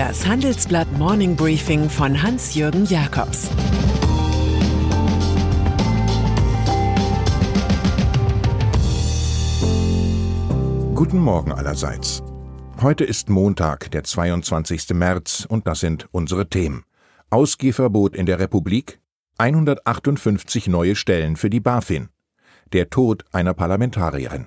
Das Handelsblatt Morning Briefing von Hans-Jürgen Jakobs Guten Morgen allerseits. Heute ist Montag, der 22. März, und das sind unsere Themen. Ausgehverbot in der Republik, 158 neue Stellen für die BaFin, der Tod einer Parlamentarierin.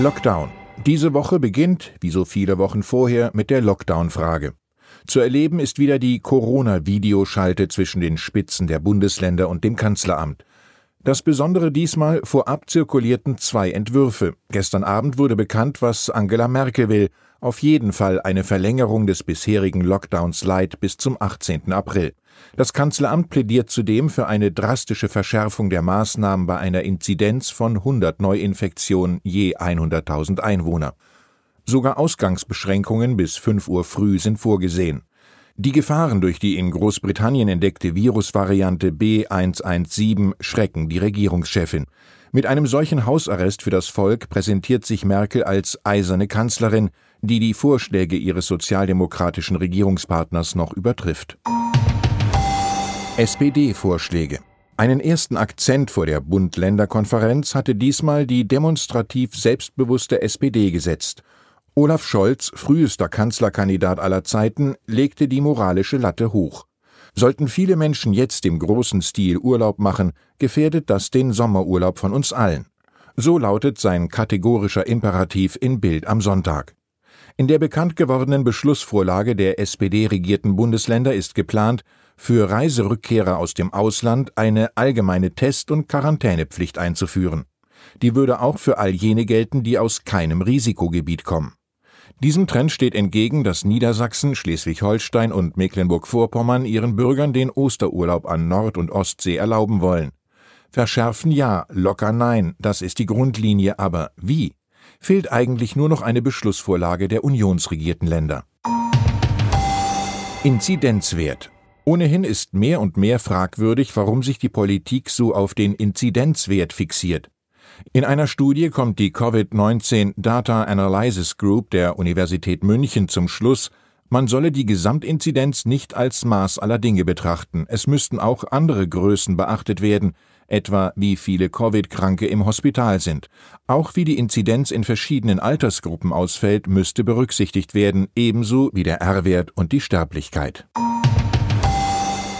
Lockdown. Diese Woche beginnt, wie so viele Wochen vorher, mit der Lockdown-Frage. Zu erleben ist wieder die Corona-Videoschalte zwischen den Spitzen der Bundesländer und dem Kanzleramt. Das Besondere diesmal, vorab zirkulierten zwei Entwürfe. Gestern Abend wurde bekannt, was Angela Merkel will. Auf jeden Fall eine Verlängerung des bisherigen Lockdowns Light bis zum 18. April. Das Kanzleramt plädiert zudem für eine drastische Verschärfung der Maßnahmen bei einer Inzidenz von 100 Neuinfektionen je 100.000 Einwohner. Sogar Ausgangsbeschränkungen bis 5 Uhr früh sind vorgesehen. Die Gefahren durch die in Großbritannien entdeckte Virusvariante B117 schrecken die Regierungschefin. Mit einem solchen Hausarrest für das Volk präsentiert sich Merkel als eiserne Kanzlerin, die die Vorschläge ihres sozialdemokratischen Regierungspartners noch übertrifft. SPD-Vorschläge. Einen ersten Akzent vor der Bund-Länder-Konferenz hatte diesmal die demonstrativ selbstbewusste SPD gesetzt. Olaf Scholz, frühester Kanzlerkandidat aller Zeiten, legte die moralische Latte hoch. Sollten viele Menschen jetzt im großen Stil Urlaub machen, gefährdet das den Sommerurlaub von uns allen. So lautet sein kategorischer Imperativ in Bild am Sonntag. In der bekannt gewordenen Beschlussvorlage der SPD-regierten Bundesländer ist geplant, für Reiserückkehrer aus dem Ausland eine allgemeine Test- und Quarantänepflicht einzuführen. Die würde auch für all jene gelten, die aus keinem Risikogebiet kommen. Diesem Trend steht entgegen, dass Niedersachsen, Schleswig-Holstein und Mecklenburg-Vorpommern ihren Bürgern den Osterurlaub an Nord- und Ostsee erlauben wollen. Verschärfen ja, locker nein, das ist die Grundlinie, aber wie? Fehlt eigentlich nur noch eine Beschlussvorlage der unionsregierten Länder. Inzidenzwert Ohnehin ist mehr und mehr fragwürdig, warum sich die Politik so auf den Inzidenzwert fixiert. In einer Studie kommt die Covid-19 Data Analysis Group der Universität München zum Schluss, man solle die Gesamtinzidenz nicht als Maß aller Dinge betrachten, es müssten auch andere Größen beachtet werden, etwa wie viele Covid-Kranke im Hospital sind. Auch wie die Inzidenz in verschiedenen Altersgruppen ausfällt, müsste berücksichtigt werden, ebenso wie der R-Wert und die Sterblichkeit.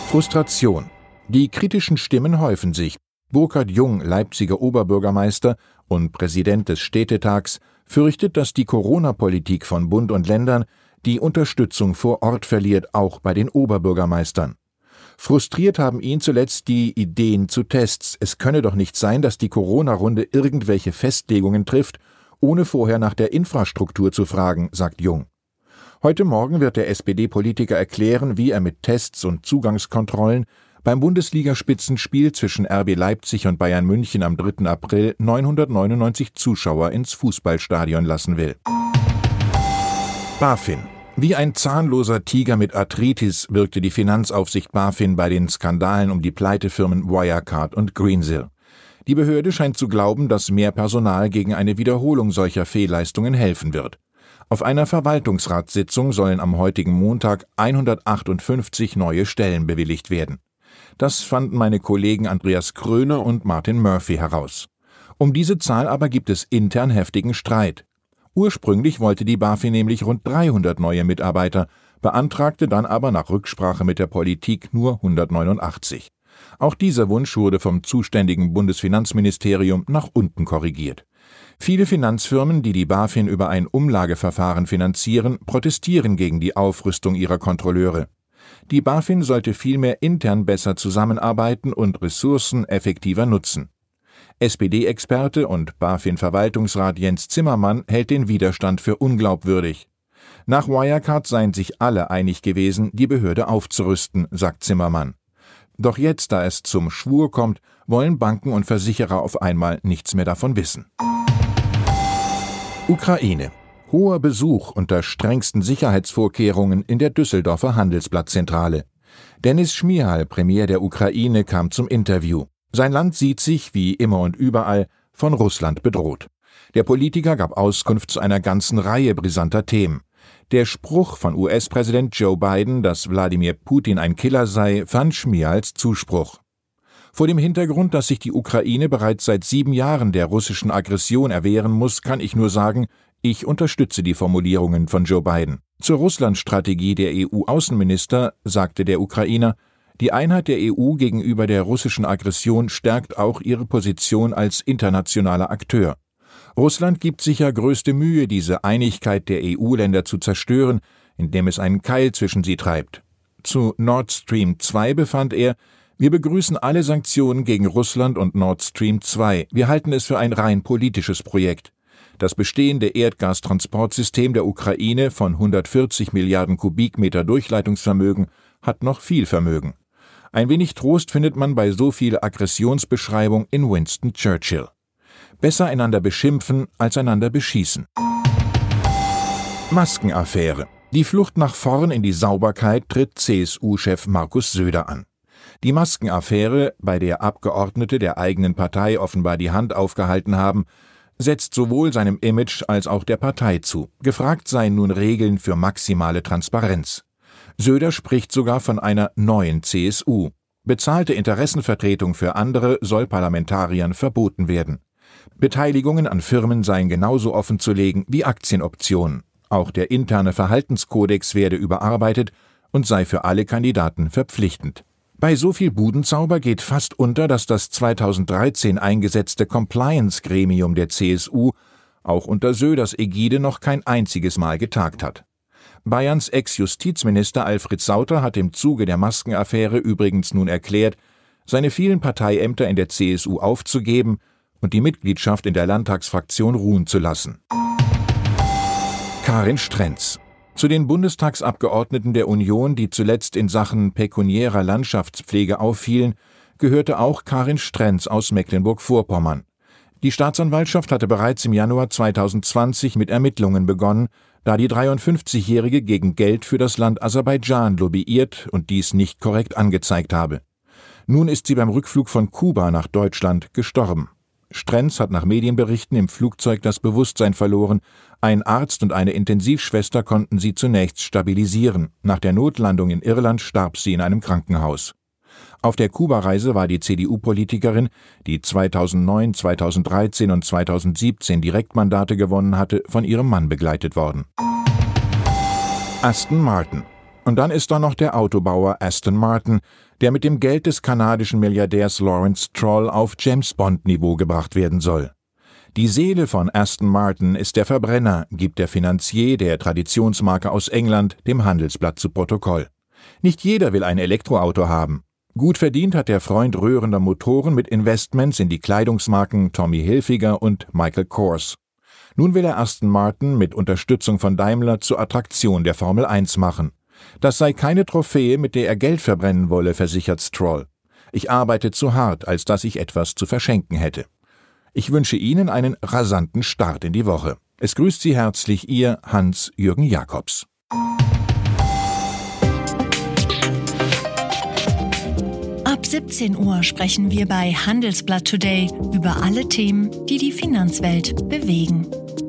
Frustration. Die kritischen Stimmen häufen sich. Burkhard Jung, Leipziger Oberbürgermeister und Präsident des Städtetags, fürchtet, dass die Corona-Politik von Bund und Ländern die Unterstützung vor Ort verliert, auch bei den Oberbürgermeistern. Frustriert haben ihn zuletzt die Ideen zu Tests. Es könne doch nicht sein, dass die Corona-Runde irgendwelche Festlegungen trifft, ohne vorher nach der Infrastruktur zu fragen, sagt Jung. Heute Morgen wird der SPD-Politiker erklären, wie er mit Tests und Zugangskontrollen beim Bundesligaspitzenspiel zwischen RB Leipzig und Bayern München am 3. April 999 Zuschauer ins Fußballstadion lassen will. BaFin. Wie ein zahnloser Tiger mit Arthritis wirkte die Finanzaufsicht BaFin bei den Skandalen um die Pleitefirmen Wirecard und Greensill. Die Behörde scheint zu glauben, dass mehr Personal gegen eine Wiederholung solcher Fehlleistungen helfen wird. Auf einer Verwaltungsratssitzung sollen am heutigen Montag 158 neue Stellen bewilligt werden. Das fanden meine Kollegen Andreas Kröner und Martin Murphy heraus. Um diese Zahl aber gibt es intern heftigen Streit. Ursprünglich wollte die BaFin nämlich rund 300 neue Mitarbeiter, beantragte dann aber nach Rücksprache mit der Politik nur 189. Auch dieser Wunsch wurde vom zuständigen Bundesfinanzministerium nach unten korrigiert. Viele Finanzfirmen, die die BaFin über ein Umlageverfahren finanzieren, protestieren gegen die Aufrüstung ihrer Kontrolleure. Die BaFin sollte vielmehr intern besser zusammenarbeiten und Ressourcen effektiver nutzen. SPD-Experte und BaFin-Verwaltungsrat Jens Zimmermann hält den Widerstand für unglaubwürdig. Nach Wirecard seien sich alle einig gewesen, die Behörde aufzurüsten, sagt Zimmermann. Doch jetzt, da es zum Schwur kommt, wollen Banken und Versicherer auf einmal nichts mehr davon wissen. Ukraine. Hoher Besuch unter strengsten Sicherheitsvorkehrungen in der Düsseldorfer Handelsblattzentrale. Dennis Schmihal, Premier der Ukraine, kam zum Interview. Sein Land sieht sich, wie immer und überall, von Russland bedroht. Der Politiker gab Auskunft zu einer ganzen Reihe brisanter Themen. Der Spruch von US-Präsident Joe Biden, dass Wladimir Putin ein Killer sei, fand Schmihals Zuspruch. Vor dem Hintergrund, dass sich die Ukraine bereits seit sieben Jahren der russischen Aggression erwehren muss, kann ich nur sagen, ich unterstütze die Formulierungen von Joe Biden. Zur Russlandstrategie der EU-Außenminister sagte der Ukrainer, die Einheit der EU gegenüber der russischen Aggression stärkt auch ihre Position als internationaler Akteur. Russland gibt sicher größte Mühe, diese Einigkeit der EU-Länder zu zerstören, indem es einen Keil zwischen sie treibt. Zu Nord Stream 2 befand er, wir begrüßen alle Sanktionen gegen Russland und Nord Stream 2. Wir halten es für ein rein politisches Projekt. Das bestehende Erdgastransportsystem der Ukraine von 140 Milliarden Kubikmeter Durchleitungsvermögen hat noch viel Vermögen. Ein wenig Trost findet man bei so viel Aggressionsbeschreibung in Winston Churchill. Besser einander beschimpfen als einander beschießen. Maskenaffäre. Die Flucht nach vorn in die Sauberkeit tritt CSU-Chef Markus Söder an. Die Maskenaffäre, bei der Abgeordnete der eigenen Partei offenbar die Hand aufgehalten haben, setzt sowohl seinem Image als auch der Partei zu. Gefragt seien nun Regeln für maximale Transparenz. Söder spricht sogar von einer neuen CSU. Bezahlte Interessenvertretung für andere soll Parlamentariern verboten werden. Beteiligungen an Firmen seien genauso offenzulegen wie Aktienoptionen. Auch der interne Verhaltenskodex werde überarbeitet und sei für alle Kandidaten verpflichtend. Bei so viel Budenzauber geht fast unter, dass das 2013 eingesetzte Compliance-Gremium der CSU auch unter Söders Ägide noch kein einziges Mal getagt hat. Bayerns Ex-Justizminister Alfred Sauter hat im Zuge der Maskenaffäre übrigens nun erklärt, seine vielen Parteiämter in der CSU aufzugeben und die Mitgliedschaft in der Landtagsfraktion ruhen zu lassen. Karin Strenz zu den Bundestagsabgeordneten der Union, die zuletzt in Sachen pekuniärer Landschaftspflege auffielen, gehörte auch Karin Strenz aus Mecklenburg-Vorpommern. Die Staatsanwaltschaft hatte bereits im Januar 2020 mit Ermittlungen begonnen, da die 53-Jährige gegen Geld für das Land Aserbaidschan lobbyiert und dies nicht korrekt angezeigt habe. Nun ist sie beim Rückflug von Kuba nach Deutschland gestorben. Strenz hat nach Medienberichten im Flugzeug das Bewusstsein verloren. Ein Arzt und eine Intensivschwester konnten sie zunächst stabilisieren. Nach der Notlandung in Irland starb sie in einem Krankenhaus. Auf der Kuba-Reise war die CDU-Politikerin, die 2009, 2013 und 2017 Direktmandate gewonnen hatte, von ihrem Mann begleitet worden. Aston Martin. Und dann ist da noch der Autobauer Aston Martin, der mit dem Geld des kanadischen Milliardärs Lawrence Troll auf James Bond Niveau gebracht werden soll. Die Seele von Aston Martin ist der Verbrenner, gibt der Finanzier der Traditionsmarke aus England dem Handelsblatt zu Protokoll. Nicht jeder will ein Elektroauto haben. Gut verdient hat der Freund rührender Motoren mit Investments in die Kleidungsmarken Tommy Hilfiger und Michael Kors. Nun will er Aston Martin mit Unterstützung von Daimler zur Attraktion der Formel 1 machen. Das sei keine Trophäe, mit der er Geld verbrennen wolle, versichert Stroll. Ich arbeite zu hart, als dass ich etwas zu verschenken hätte. Ich wünsche Ihnen einen rasanten Start in die Woche. Es grüßt Sie herzlich Ihr Hans-Jürgen Jakobs. Ab 17 Uhr sprechen wir bei Handelsblatt Today über alle Themen, die die Finanzwelt bewegen.